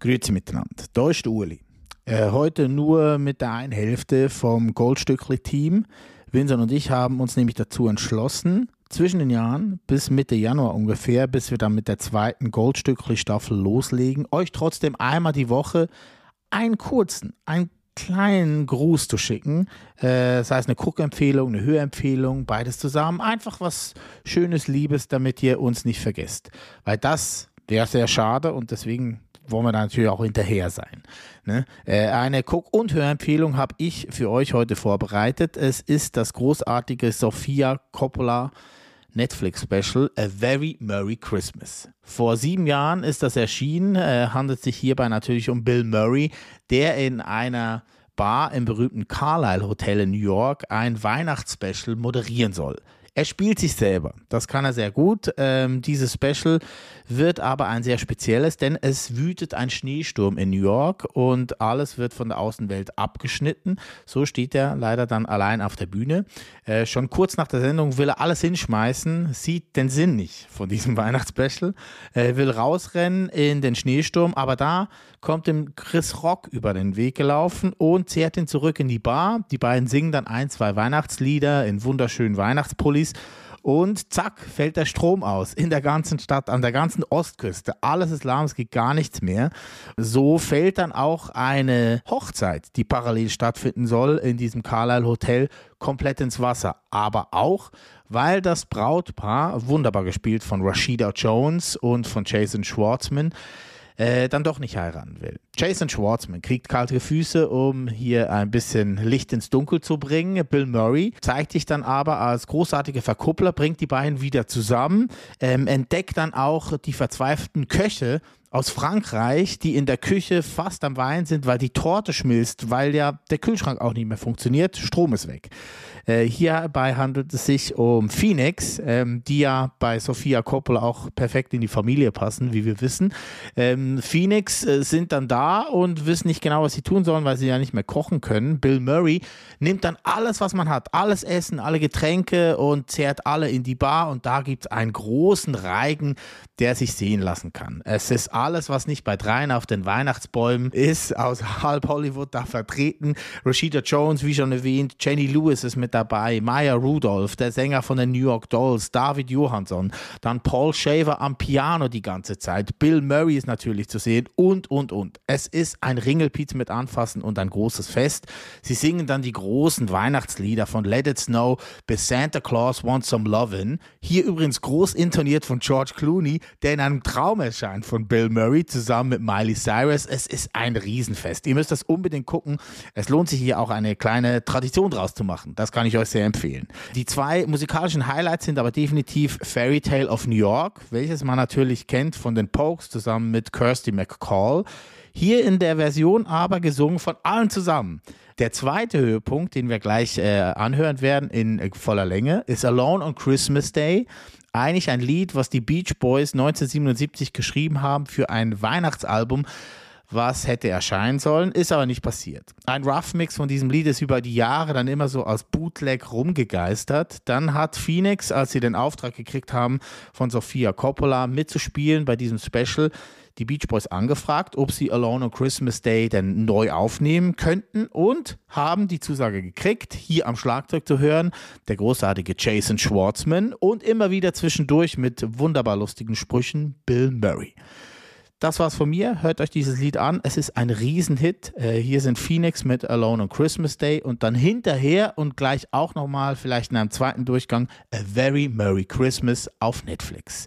Grüezi miteinander. Da ist Uli. Äh, heute nur mit der einen Hälfte vom Goldstückli-Team. Vincent und ich haben uns nämlich dazu entschlossen, zwischen den Jahren bis Mitte Januar ungefähr, bis wir dann mit der zweiten Goldstückli-Staffel loslegen, euch trotzdem einmal die Woche einen kurzen, einen kleinen Gruß zu schicken. Äh, sei es eine Guckempfehlung, eine Hörempfehlung, beides zusammen. Einfach was Schönes, Liebes, damit ihr uns nicht vergesst. Weil das wäre sehr schade und deswegen wollen wir natürlich auch hinterher sein. Ne? Äh, eine Guck- und Hörempfehlung habe ich für euch heute vorbereitet. Es ist das großartige Sofia Coppola Netflix-Special A Very Merry Christmas. Vor sieben Jahren ist das erschienen, äh, handelt sich hierbei natürlich um Bill Murray, der in einer Bar im berühmten Carlyle Hotel in New York ein Weihnachtsspecial moderieren soll. Er spielt sich selber. Das kann er sehr gut. Ähm, dieses Special wird aber ein sehr spezielles, denn es wütet ein Schneesturm in New York und alles wird von der Außenwelt abgeschnitten. So steht er leider dann allein auf der Bühne. Äh, schon kurz nach der Sendung will er alles hinschmeißen, sieht den Sinn nicht von diesem Weihnachtsspecial, äh, will rausrennen in den Schneesturm, aber da kommt ihm Chris Rock über den Weg gelaufen und zehrt ihn zurück in die Bar. Die beiden singen dann ein, zwei Weihnachtslieder in wunderschönen Weihnachtspullis und zack, fällt der Strom aus in der ganzen Stadt, an der ganzen Ostküste. Alles ist lahm, es geht gar nichts mehr. So fällt dann auch eine Hochzeit, die parallel stattfinden soll in diesem Carlisle Hotel, komplett ins Wasser. Aber auch, weil das Brautpaar, wunderbar gespielt von Rashida Jones und von Jason Schwartzman, äh, dann doch nicht heiraten will. Jason Schwartzman kriegt kalte Füße, um hier ein bisschen Licht ins Dunkel zu bringen. Bill Murray zeigt sich dann aber als großartiger Verkuppler, bringt die beiden wieder zusammen, ähm, entdeckt dann auch die verzweifelten Köche, aus Frankreich, die in der Küche fast am Wein sind, weil die Torte schmilzt, weil ja der Kühlschrank auch nicht mehr funktioniert, Strom ist weg. Äh, hierbei handelt es sich um Phoenix, ähm, die ja bei Sofia Coppola auch perfekt in die Familie passen, wie wir wissen. Ähm, Phoenix äh, sind dann da und wissen nicht genau, was sie tun sollen, weil sie ja nicht mehr kochen können. Bill Murray nimmt dann alles, was man hat, alles Essen, alle Getränke und zehrt alle in die Bar und da gibt es einen großen Reigen, der sich sehen lassen kann. Es ist alles, was nicht bei dreien auf den Weihnachtsbäumen ist, aus halb Hollywood da vertreten. Rashida Jones, wie schon erwähnt, Jenny Lewis ist mit dabei, Maya Rudolph, der Sänger von den New York Dolls, David Johansson, dann Paul Shaver am Piano die ganze Zeit, Bill Murray ist natürlich zu sehen und, und, und. Es ist ein Ringelpiez mit Anfassen und ein großes Fest. Sie singen dann die großen Weihnachtslieder von Let It Snow bis Santa Claus Wants Some Lovin'. Hier übrigens groß intoniert von George Clooney, der in einem Traum erscheint von Bill Murray zusammen mit Miley Cyrus. Es ist ein Riesenfest. Ihr müsst das unbedingt gucken. Es lohnt sich hier auch eine kleine Tradition draus zu machen. Das kann ich euch sehr empfehlen. Die zwei musikalischen Highlights sind aber definitiv Fairy Tale of New York, welches man natürlich kennt von den Pokes zusammen mit Kirsty McCall. Hier in der Version aber gesungen von allen zusammen. Der zweite Höhepunkt, den wir gleich äh, anhören werden in voller Länge, ist Alone on Christmas Day eigentlich ein Lied, was die Beach Boys 1977 geschrieben haben für ein Weihnachtsalbum, was hätte erscheinen sollen, ist aber nicht passiert. Ein Rough Mix von diesem Lied ist über die Jahre dann immer so als Bootleg rumgegeistert. Dann hat Phoenix, als sie den Auftrag gekriegt haben, von Sofia Coppola mitzuspielen bei diesem Special, die Beach Boys angefragt, ob sie Alone on Christmas Day denn neu aufnehmen könnten und haben die Zusage gekriegt, hier am Schlagzeug zu hören, der großartige Jason Schwartzman und immer wieder zwischendurch mit wunderbar lustigen Sprüchen Bill Murray. Das war's von mir. Hört euch dieses Lied an. Es ist ein Riesenhit. Äh, hier sind Phoenix mit Alone on Christmas Day und dann hinterher und gleich auch nochmal, vielleicht in einem zweiten Durchgang, A Very Merry Christmas auf Netflix.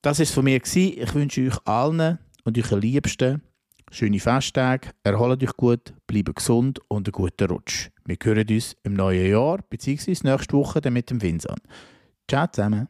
Das ist von mir. Gewesen. Ich wünsche euch allen und euren Liebsten schöne Festtage, erholt euch gut, bleibt gesund und einen guten Rutsch. Wir hören uns im neuen Jahr, beziehungsweise nächste Woche dann mit dem Vincent. Ciao zusammen.